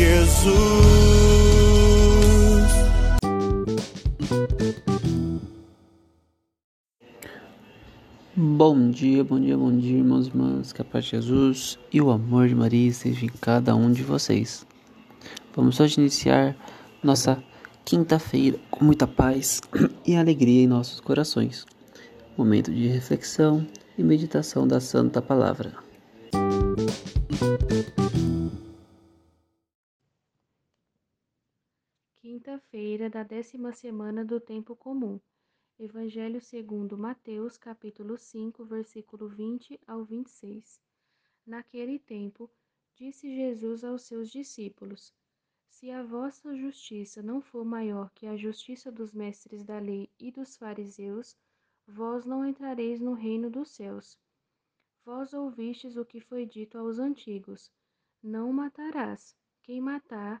Jesus. Bom dia, bom dia, bom dia, irmãos e irmãs. Que a paz de Jesus e o amor de Maria esteja em cada um de vocês. Vamos hoje iniciar nossa quinta-feira com muita paz e alegria em nossos corações. Momento de reflexão e meditação da Santa Palavra. Quinta-feira da décima semana do tempo comum. Evangelho segundo Mateus, capítulo 5, versículo 20 ao 26. Naquele tempo, disse Jesus aos seus discípulos: Se a vossa justiça não for maior que a justiça dos mestres da lei e dos fariseus, vós não entrareis no reino dos céus. Vós ouvistes o que foi dito aos antigos: Não matarás. Quem matar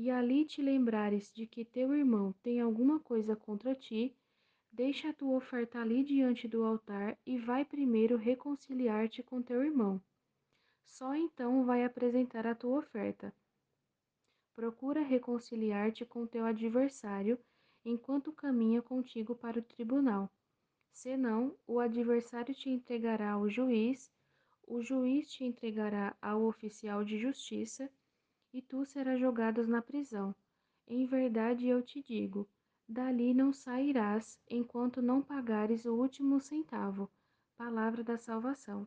e ali te lembrares de que teu irmão tem alguma coisa contra ti, deixa a tua oferta ali diante do altar e vai primeiro reconciliar-te com teu irmão. Só então vai apresentar a tua oferta. Procura reconciliar-te com teu adversário enquanto caminha contigo para o tribunal. Senão, o adversário te entregará ao juiz, o juiz te entregará ao oficial de justiça, e tu serás jogado na prisão. Em verdade eu te digo: dali não sairás enquanto não pagares o último centavo. Palavra da salvação.